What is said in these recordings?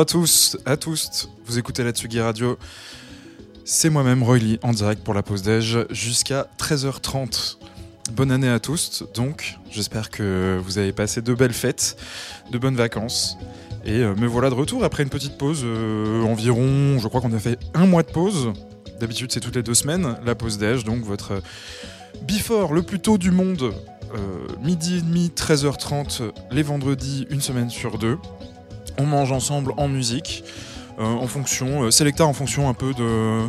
À tous, à tous. Vous écoutez la Tsugi Radio. C'est moi-même Roy Lee en direct pour la pause déj jusqu'à 13h30. Bonne année à tous. Donc, j'espère que vous avez passé de belles fêtes, de bonnes vacances. Et euh, me voilà de retour après une petite pause, euh, environ, je crois qu'on a fait un mois de pause. D'habitude, c'est toutes les deux semaines, la pause déj, donc votre euh, before le plus tôt du monde, midi et demi, 13h30, les vendredis, une semaine sur deux. On mange ensemble en musique, euh, en fonction, euh, sélecta en fonction un peu de,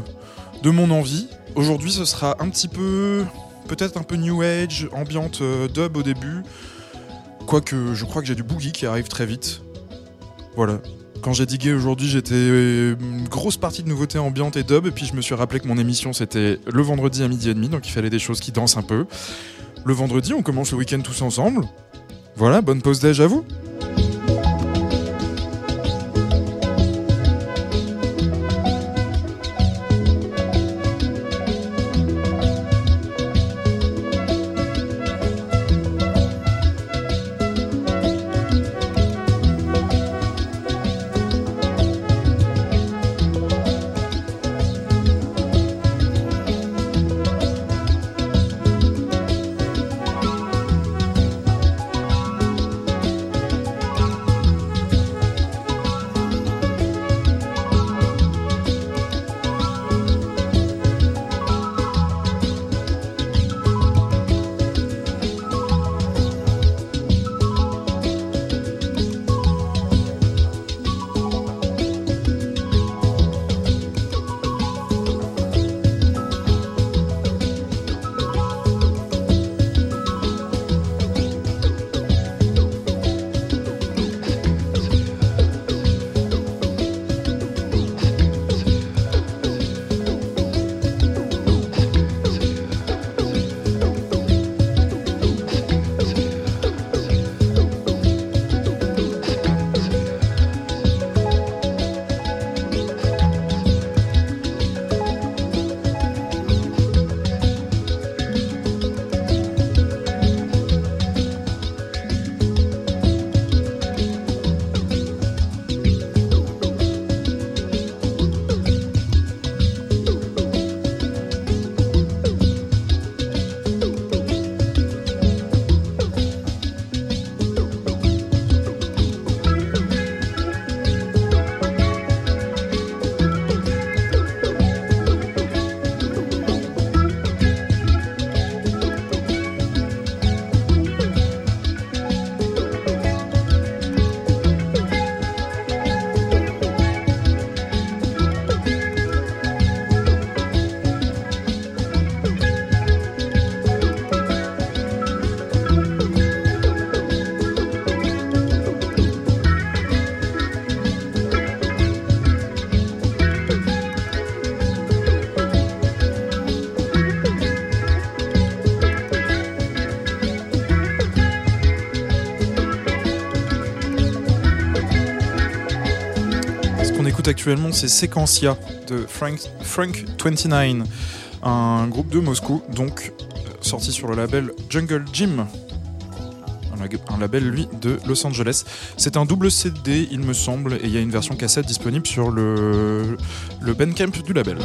de mon envie. Aujourd'hui, ce sera un petit peu, peut-être un peu new age, ambiante euh, dub au début. Quoique, je crois que j'ai du boogie qui arrive très vite. Voilà. Quand j'ai digué aujourd'hui, j'étais une grosse partie de nouveautés ambiantes et dub, et puis je me suis rappelé que mon émission c'était le vendredi à midi et demi, donc il fallait des choses qui dansent un peu. Le vendredi, on commence le week-end tous ensemble. Voilà, bonne pause déj à vous. Actuellement, c'est Sequencia de Frank, Frank 29, un groupe de Moscou, donc euh, sorti sur le label Jungle Gym. Un lag- Un label, lui, de Los Angeles. C'est un double CD, il me semble, et il y a une version cassette disponible sur le, le Bandcamp du label.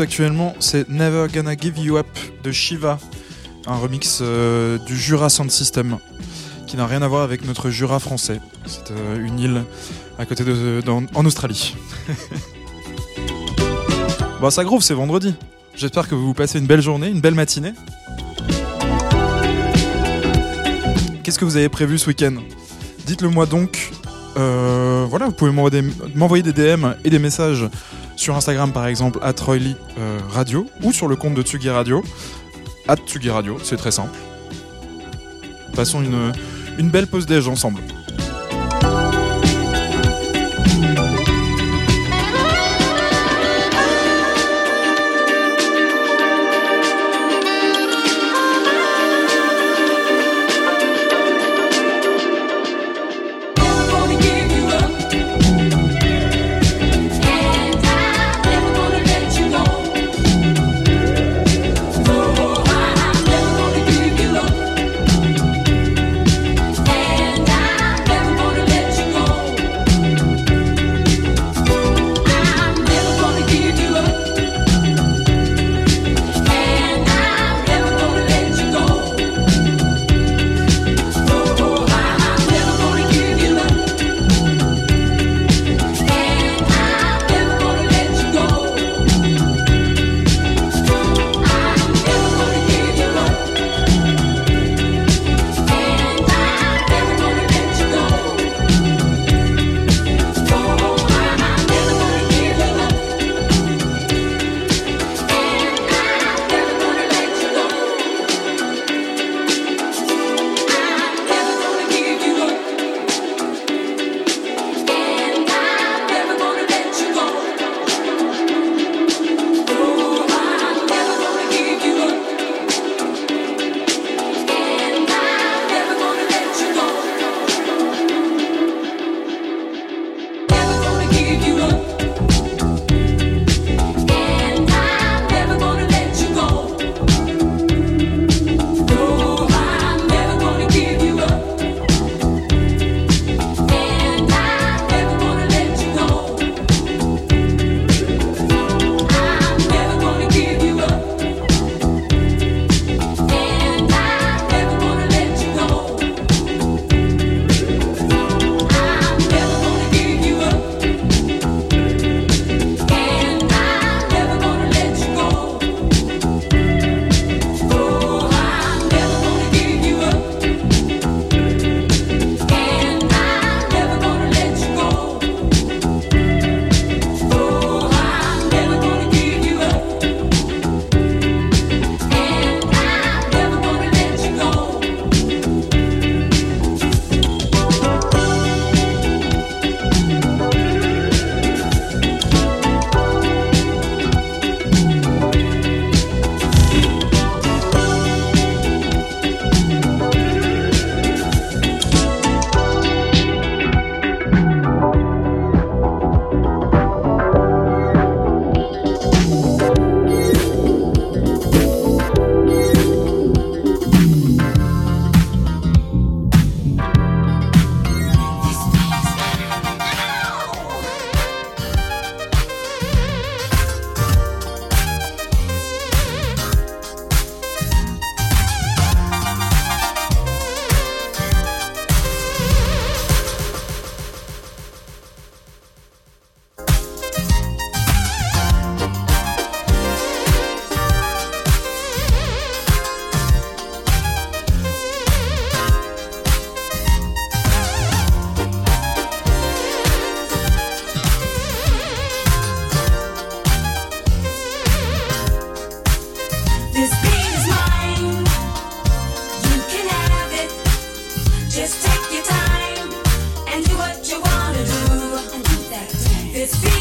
Actuellement, c'est Never Gonna Give You Up de Shiva, un remix euh, du Jura Sound System, qui n'a rien à voir avec notre Jura français. C'est euh, une île à côté de, en Australie. bon, ça groove, c'est vendredi. J'espère que vous passez une belle journée, une belle matinée. Qu'est-ce que vous avez prévu ce week-end? Dites-le moi donc. Euh, voilà, vous pouvez m'envoyer des DM et des messages sur Instagram par exemple, at Royly, euh, Radio, ou sur le compte de Tsugi Radio, at Tsugi Radio, c'est très simple. Passons une, une belle pause déj ensemble. it's beautiful.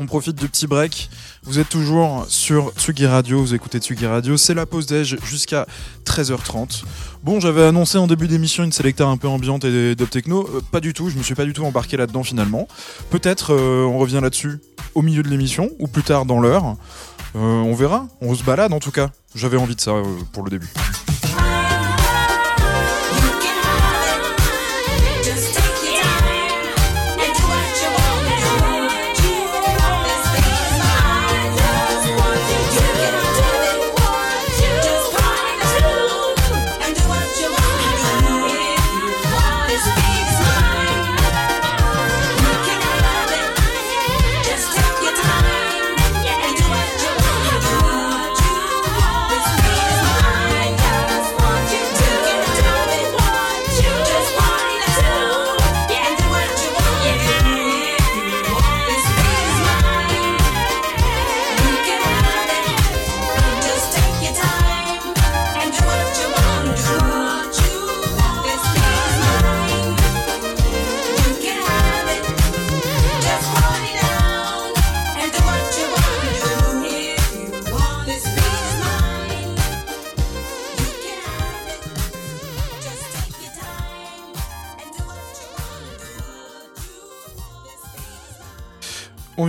on profite du petit break. Vous êtes toujours sur Tsugi Radio, vous écoutez Tsugi Radio, c'est la pause déj jusqu'à 13h30. Bon, j'avais annoncé en début d'émission une sélecta un peu ambiante et dub techno, euh, pas du tout, je me suis pas du tout embarqué là-dedans finalement. Peut-être euh, on revient là-dessus au milieu de l'émission ou plus tard dans l'heure. Euh, on verra, on se balade en tout cas. J'avais envie de ça pour le début.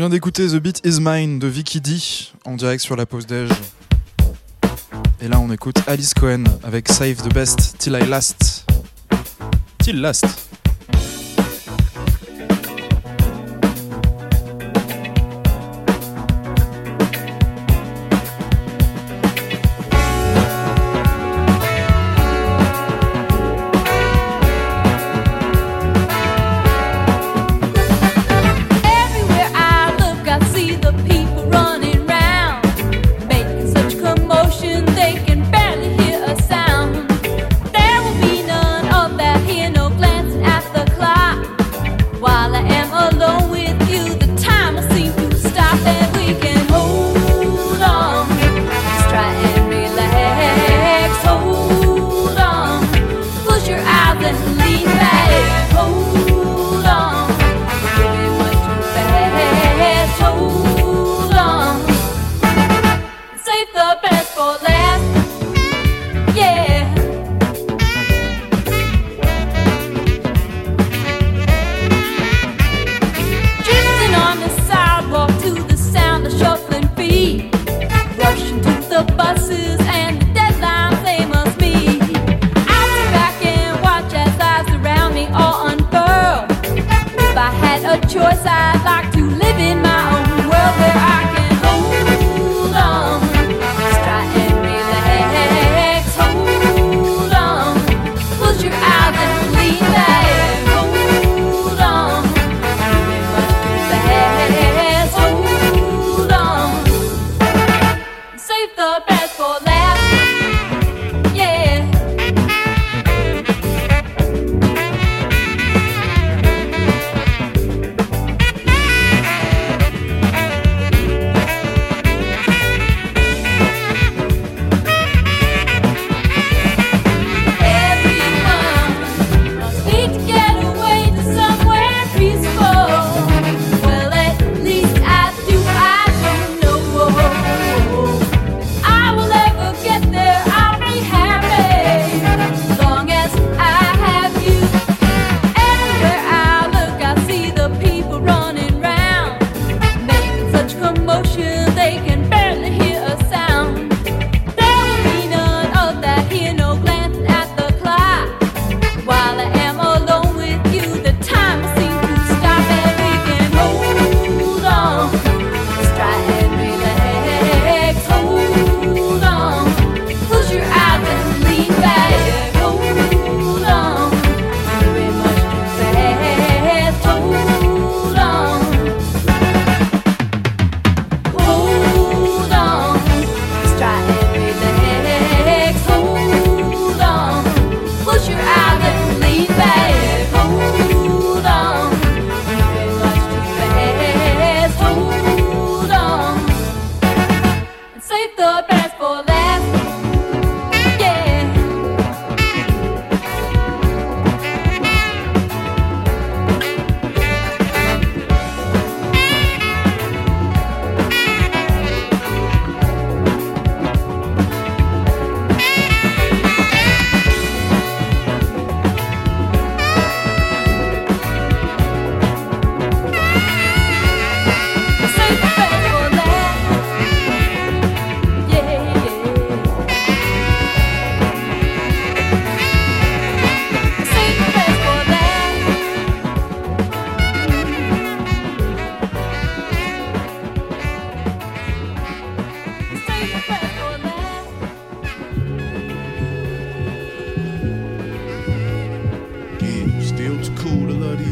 vient d'écouter The Beat Is Mine de Vicky D en direct sur la pause déj. Et là, on écoute Alice Cohen avec Save the Best Till I Last. Till Last.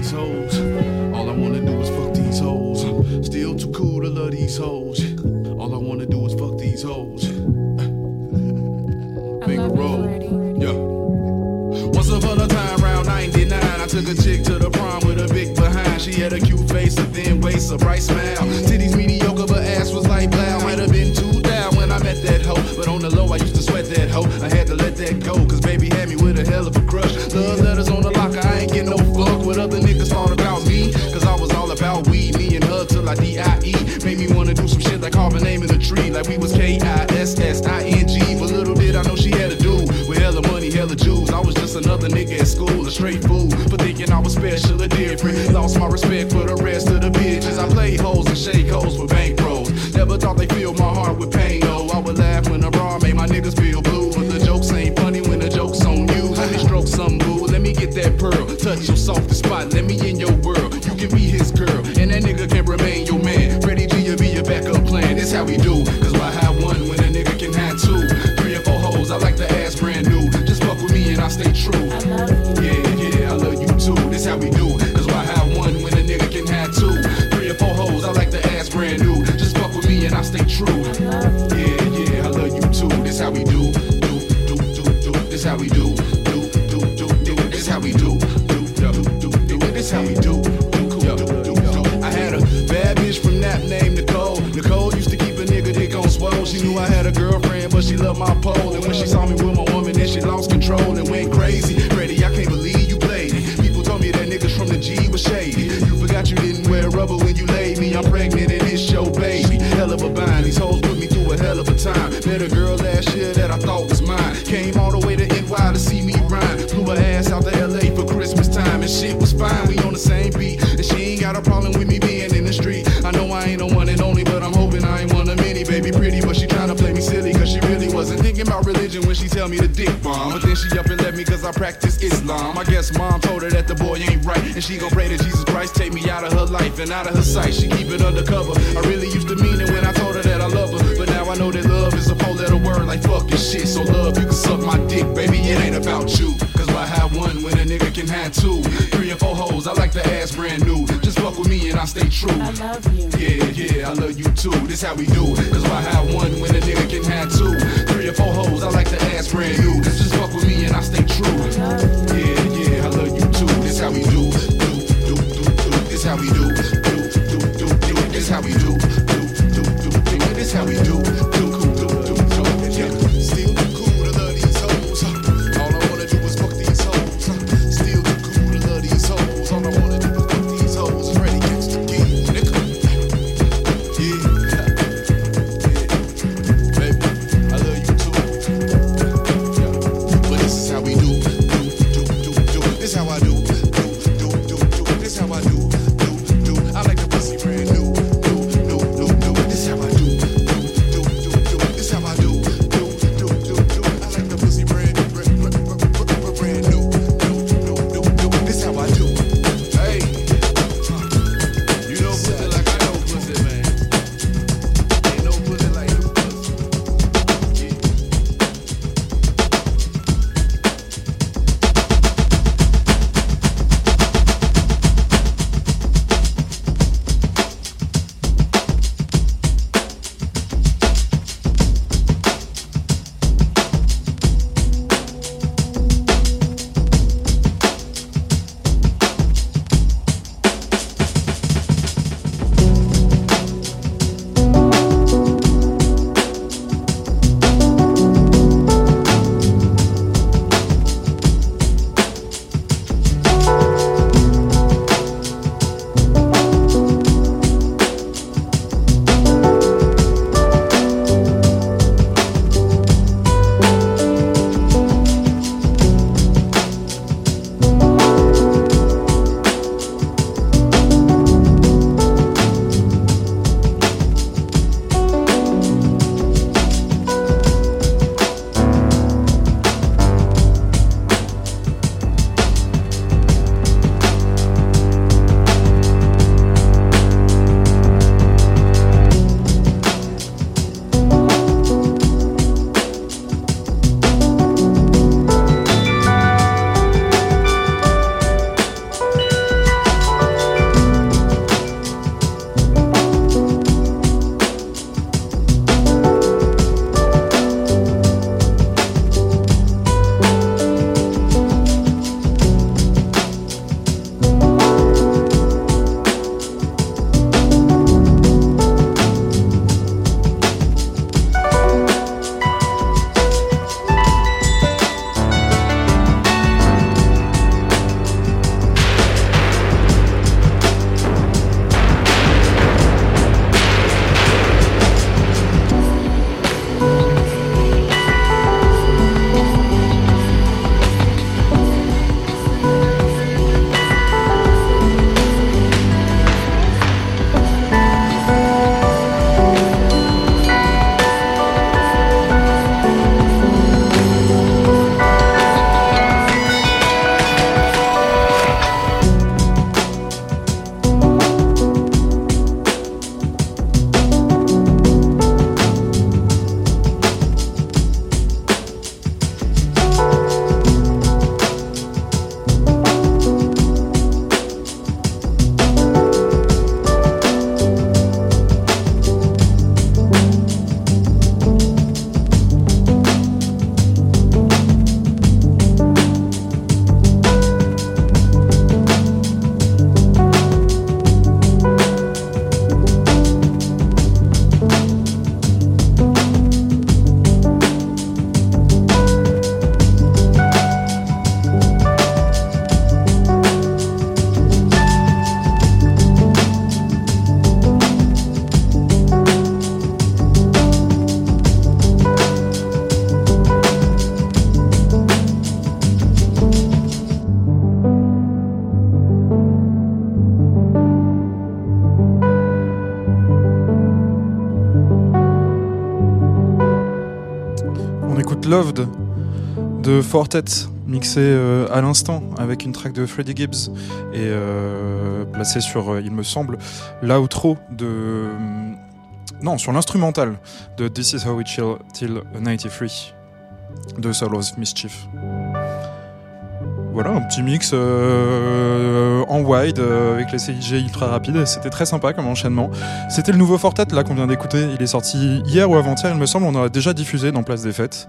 these hoes. All I wanna do is fuck these hoes. Still too cool to love these hoes. Let me rubber when you laid me. I'm pregnant and it's your baby. Hell of a bind. These hoes put me through a hell of a time. Met a girl last year that I thought was mine. Came all the way to NY to see me rhyme. Flew her ass out to LA for Christmas time and shit was fine. We on the same beat and she ain't got a problem with me being in the street. I know I ain't the one and only, but I'm hoping I ain't one of many. Baby pretty, but she tryna play me silly cause she really wasn't thinking about religion when she tell me the dick bomb. But then she up and left me cause I practice Islam. I guess mom told her that the boy ain't right and she gon' pray to Jesus life and out of her sight. She keep it undercover. I really used to mean it when I told her that I love her, but now I know that love is a four letter word like fucking shit. So love, you can suck my dick, baby. It ain't about you. Cause why have one when a nigga can have two? Three or four hoes, I like the ass brand new. Just fuck with me and I stay true. I love you. Yeah, yeah, I love you too. This how we do it. Cause why have one when a nigga can have two? Three or four hoes, I like the ass brand new. Just fuck with me and I stay true. Yeah, yeah, I love you too. This how we do. How we do. Do, do, do, do. This how we do. De Fortet, mixé euh, à l'instant avec une track de Freddie Gibbs et euh, placé sur, euh, il me semble, l'outro de. Non, sur l'instrumental de This Is How We Chill Till 93 de Soul of Mischief. Voilà, un petit mix wide euh, avec les CIG ultra rapides. C'était très sympa comme enchaînement. C'était le nouveau Fortet là qu'on vient d'écouter. Il est sorti hier ou avant-hier, il me semble. On en a déjà diffusé dans Place des Fêtes.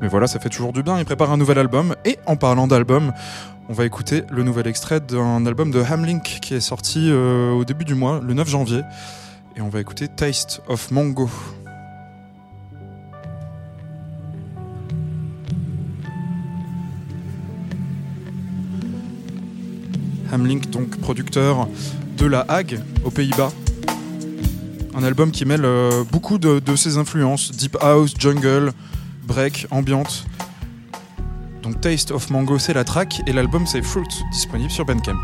Mais voilà, ça fait toujours du bien. Il prépare un nouvel album. Et en parlant d'album, on va écouter le nouvel extrait d'un album de Hamlink qui est sorti euh, au début du mois, le 9 janvier. Et on va écouter Taste of Mango. Hamlink, donc producteur de La Hague, aux Pays-Bas. Un album qui mêle euh, beaucoup de, ses influences, deep house, jungle, break, ambiante. Donc Taste of Mango, c'est la track, et l'album c'est Fruit, disponible sur Bandcamp.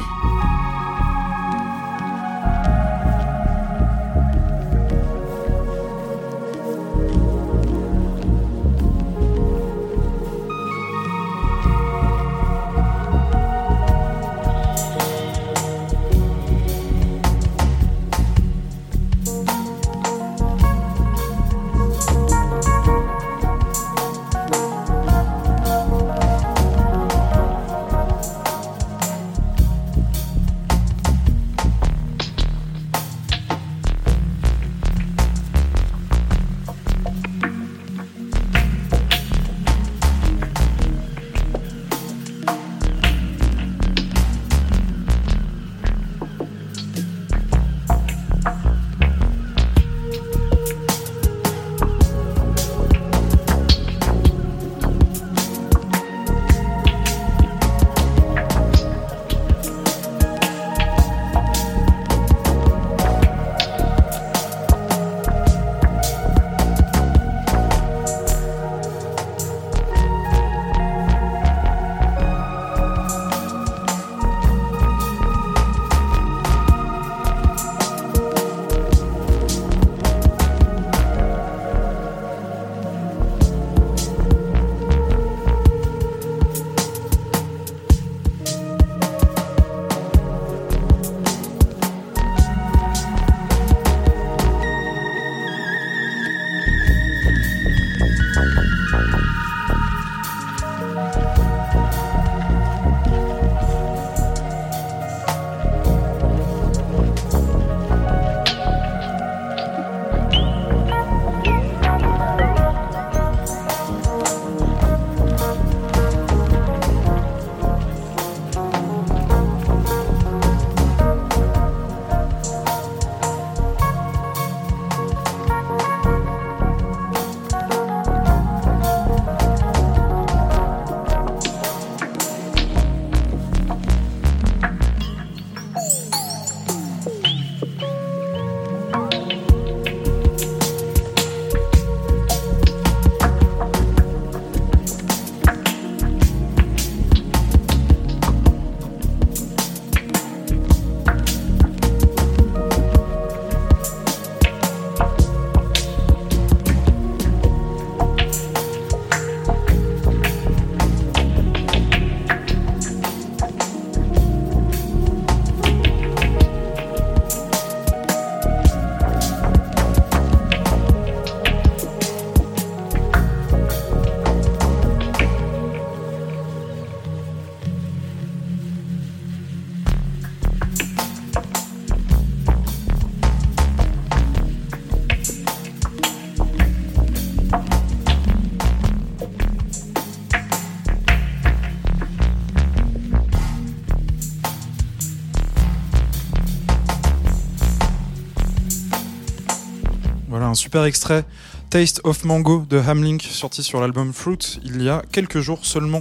Super extrait. Taste of Mango de Hamlink, sorti sur l'album Fruit il y a quelques jours seulement.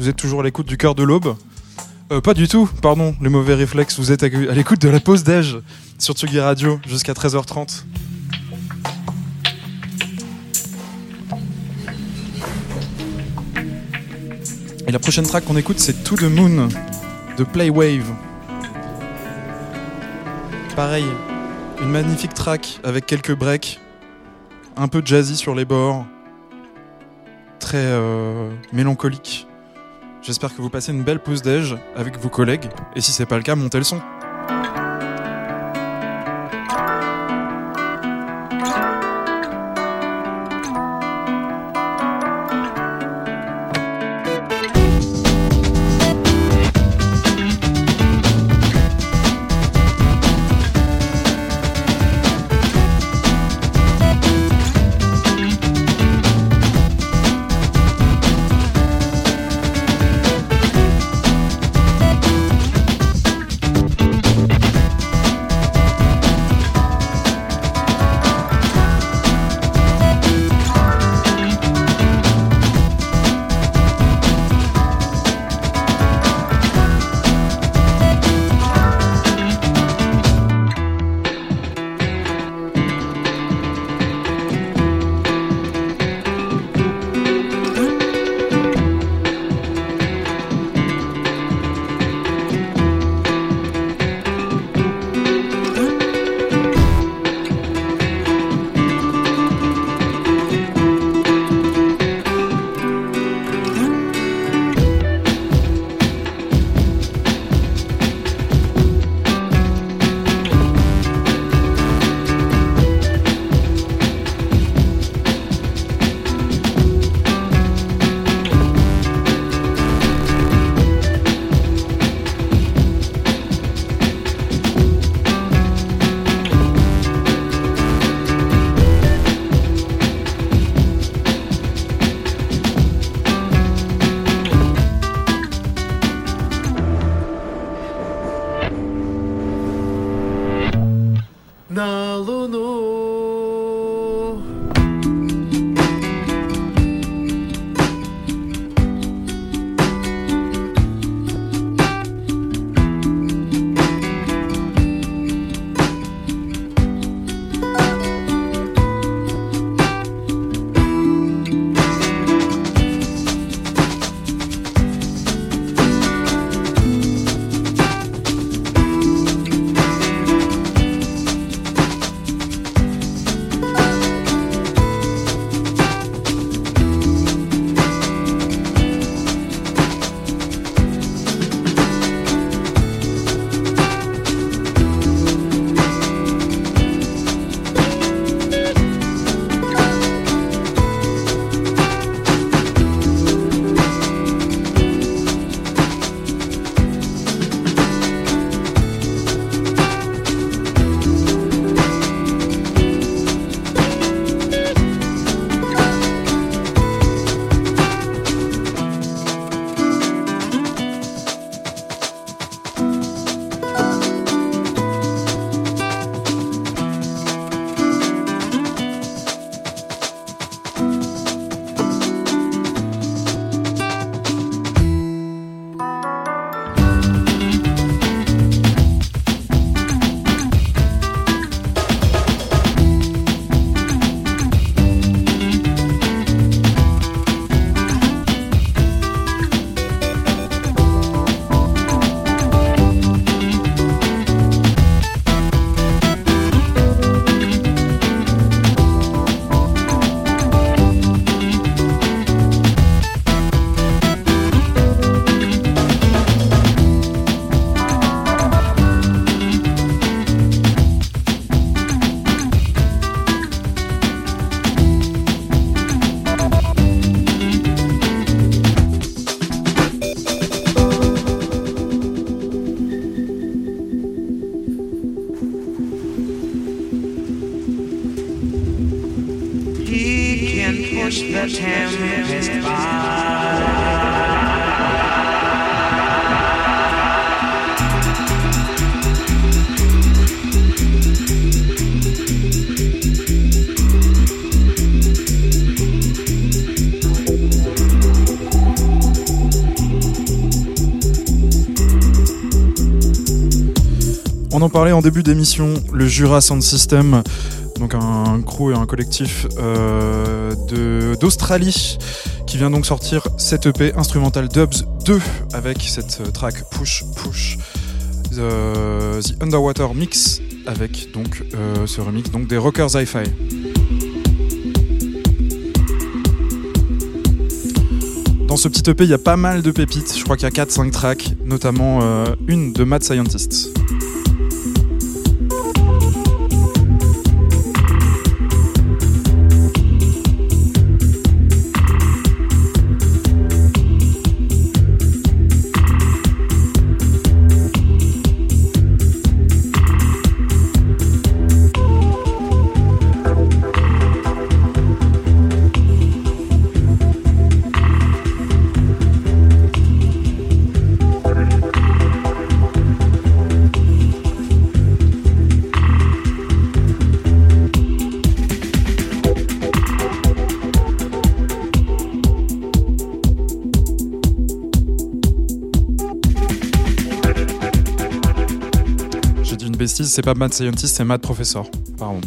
Vous êtes toujours à l'écoute du cœur de l'aube Euh, Pas du tout, pardon, les mauvais réflexes. Vous êtes à l'écoute de la pause déj sur Tsugi Radio jusqu'à 13h30. Et la prochaine track qu'on écoute, c'est To the Moon de Playwave. Pareil, une magnifique track avec quelques breaks, un peu jazzy sur les bords. très euh, mélancolique. J'espère que vous passez une belle pause déj avec vos collègues. Et si c'est pas le cas, montez le son. Parlait en début d'émission, le Jura Sound System, donc un crew et un collectif euh, d'Australie qui vient donc sortir cette EP Instrumental Dubs 2 avec cette euh, track Push Push The, Underwater Mix avec donc euh, ce remix donc des Rockers Hi-Fi. Dans ce petit EP, il y a pas mal de pépites. Je crois qu'il y a 4-5 tracks, notamment une de Mad Scientist. C'est pas Mad Scientist, c'est Mad Professor. Pardon.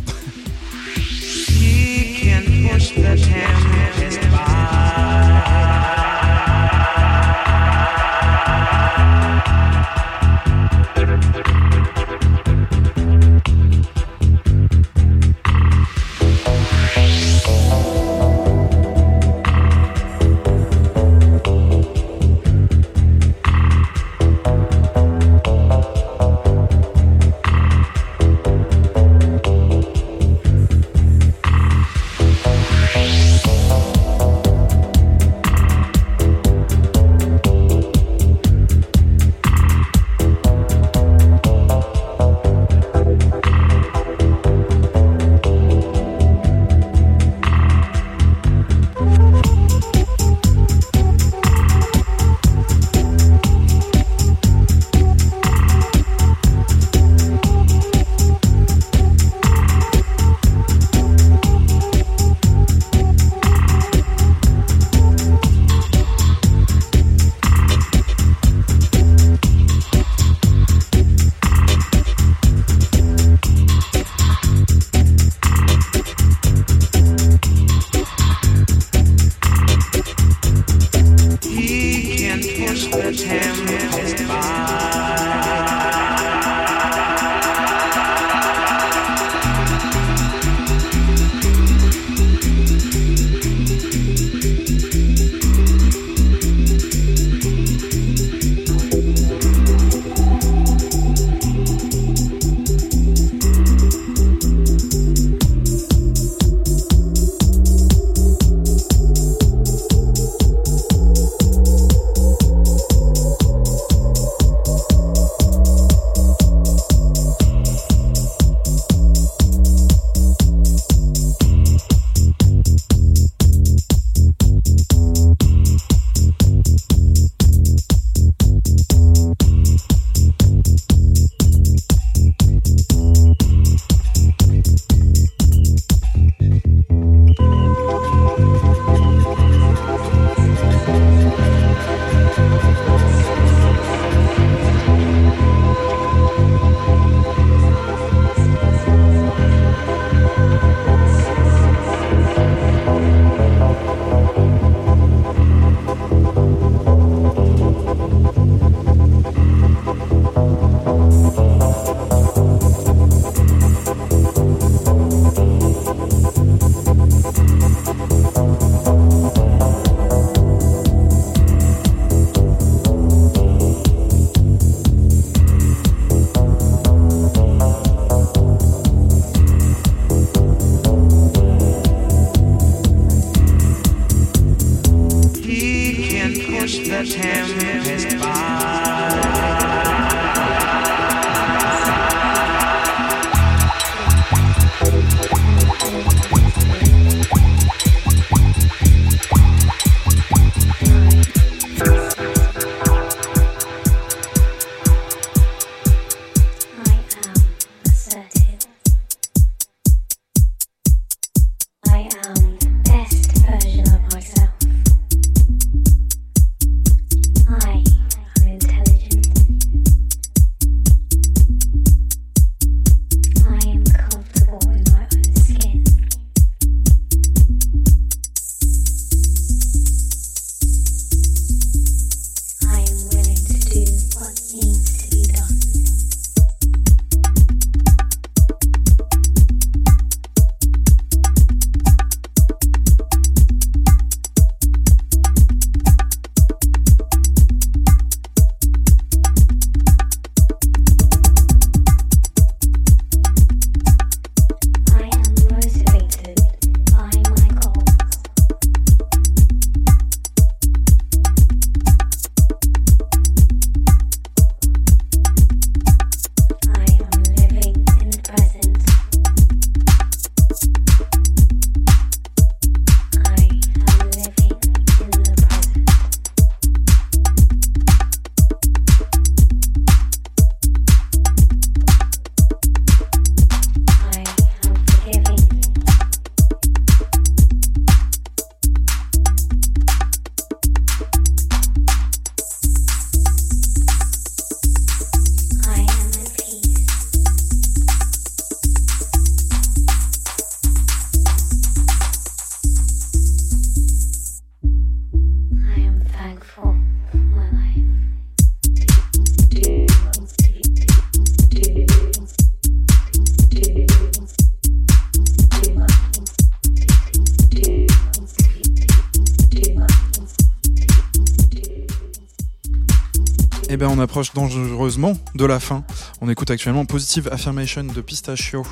On approche dangereusement de la fin. On écoute actuellement Positive Affirmation de Pistachio.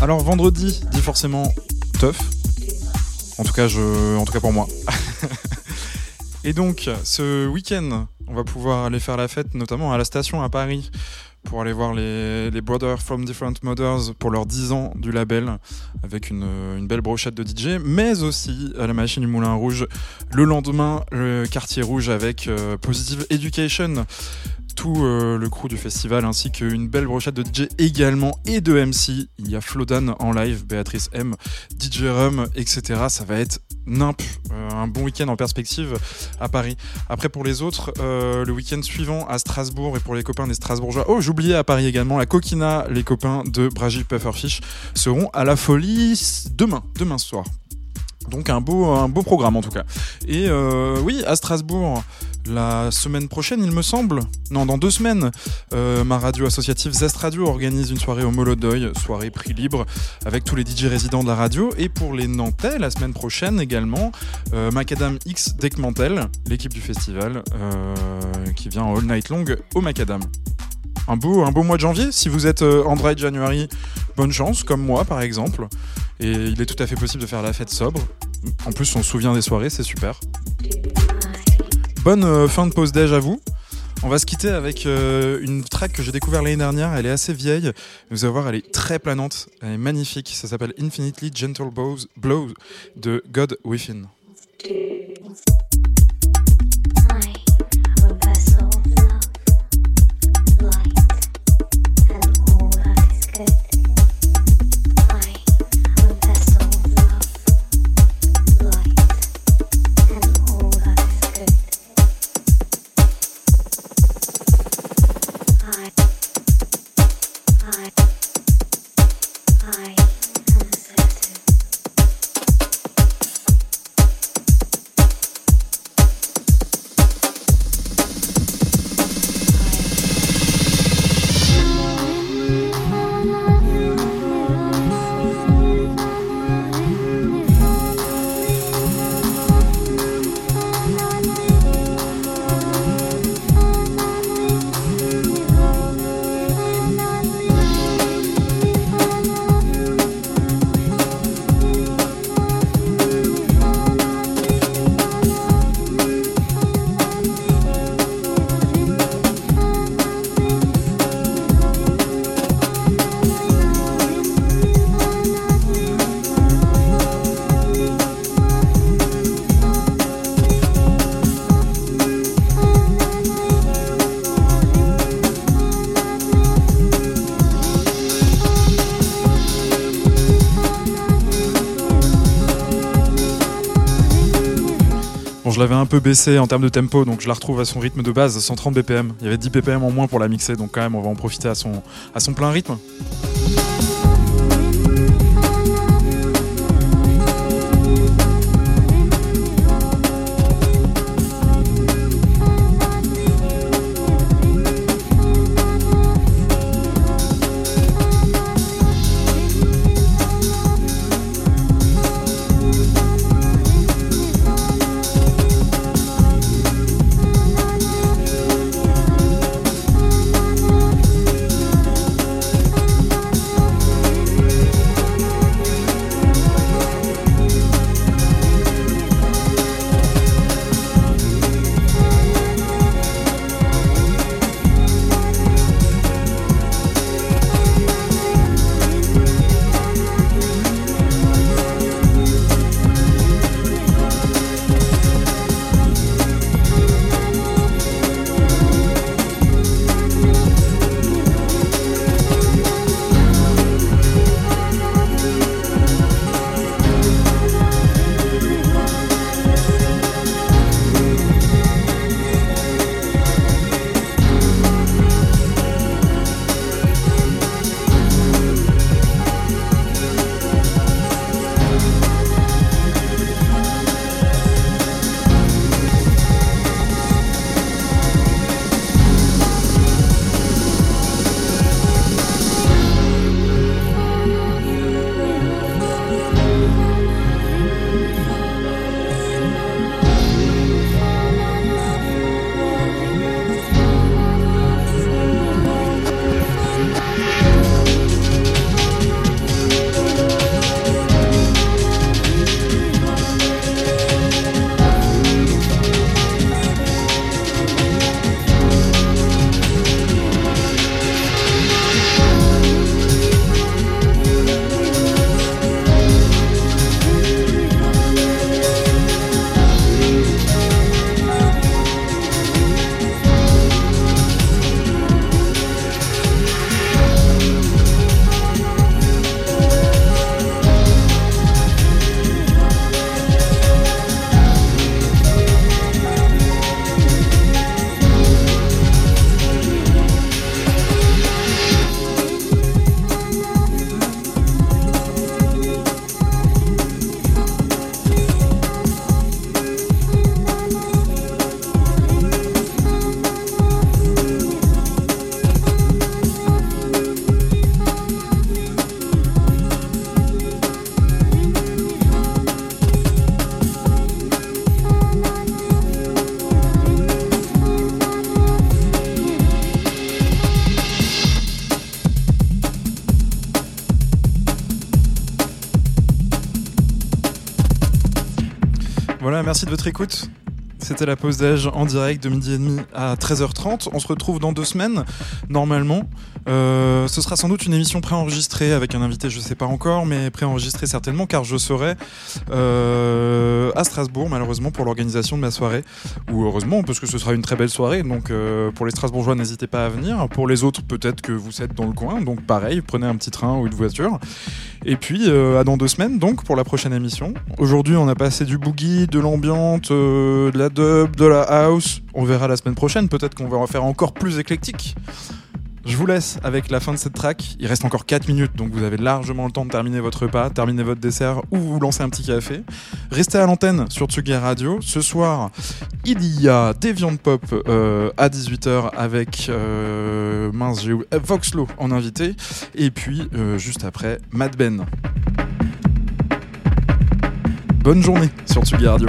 Alors vendredi dit forcément tough. En tout cas, je, en tout cas pour moi. Et donc, ce week-end, on va pouvoir aller faire la fête, notamment à la station à Paris, pour aller voir les, les Brothers from Different Mothers pour leurs 10 ans du label, avec une, une belle brochette de DJ, mais aussi à la machine du Moulin Rouge, le lendemain, le quartier rouge avec euh, Positive Education, tout euh, le crew du festival, ainsi qu'une belle brochette de DJ également, et de MC. Il y a Flodan en live, Béatrice M, DJ Rum, etc. Ça va être nimp, euh, un bon week-end en perspective à Paris. Après pour les autres, euh, le week-end suivant à Strasbourg et pour les copains des Strasbourgeois. Oh, j'oubliais à Paris également la Coquina, les copains de Bragi Pufferfish seront à la folie demain, demain soir. Donc un beau, un beau programme en tout cas. Et oui, à Strasbourg, la semaine prochaine, il me semble, non, dans deux semaines, euh, ma radio associative Zest Radio organise une soirée au Molodoy, soirée prix libre, avec tous les DJ résidents de la radio. Et pour les Nantais, la semaine prochaine également, euh, Macadam X Deckmantel, l'équipe du festival, euh, qui vient en all night long au Macadam. Un beau, un beau mois de janvier. Si vous êtes Android January, bonne chance, comme moi par exemple. Et il est tout à fait possible de faire la fête sobre. En plus, on se souvient des soirées, c'est super. Bonne euh, fin de pause déj à vous. On va se quitter avec euh, une track que j'ai découvert l'année dernière. Elle est assez vieille. Vous allez voir, elle est très planante. Elle est magnifique. Ça s'appelle Infinitely Gentle Blows, Blows de God Within. L'avais un peu baissé en termes de tempo, donc je la retrouve à son rythme de base, 130 BPM. Il y avait 10 BPM en moins pour la mixer, donc quand même, on va en profiter à son, à son plein rythme. Écoute. C'était la pause d'âge en direct de midi et demi à 13h30. On se retrouve dans deux semaines, normalement. Euh, ce sera sans doute une émission préenregistrée avec un invité, je sais pas encore, mais préenregistrée certainement, car je serai euh, à Strasbourg, malheureusement, pour l'organisation de ma soirée. Ou heureusement, parce que ce sera une très belle soirée. Donc euh, pour les Strasbourgeois, n'hésitez pas à venir. Pour les autres, peut-être que vous êtes dans le coin. Donc pareil, prenez un petit train ou une voiture. Et puis, à dans deux semaines, donc, pour la prochaine émission. Aujourd'hui, on a passé du boogie, de l'ambiante, de la dub, de la house. On verra la semaine prochaine. Peut-être qu'on va en faire encore plus éclectique. Je vous laisse avec la fin de cette track. Il reste encore 4 minutes, donc vous avez largement le temps de terminer votre repas, terminer votre dessert ou vous lancer un petit café. Restez à l'antenne sur Tsugi Radio. Ce soir, il y a Deviant Pop euh, à 18h avec euh, mince, euh, Voxlo en invité. Et puis, euh, juste après, Mad Ben. Bonne journée sur Tsugi Radio.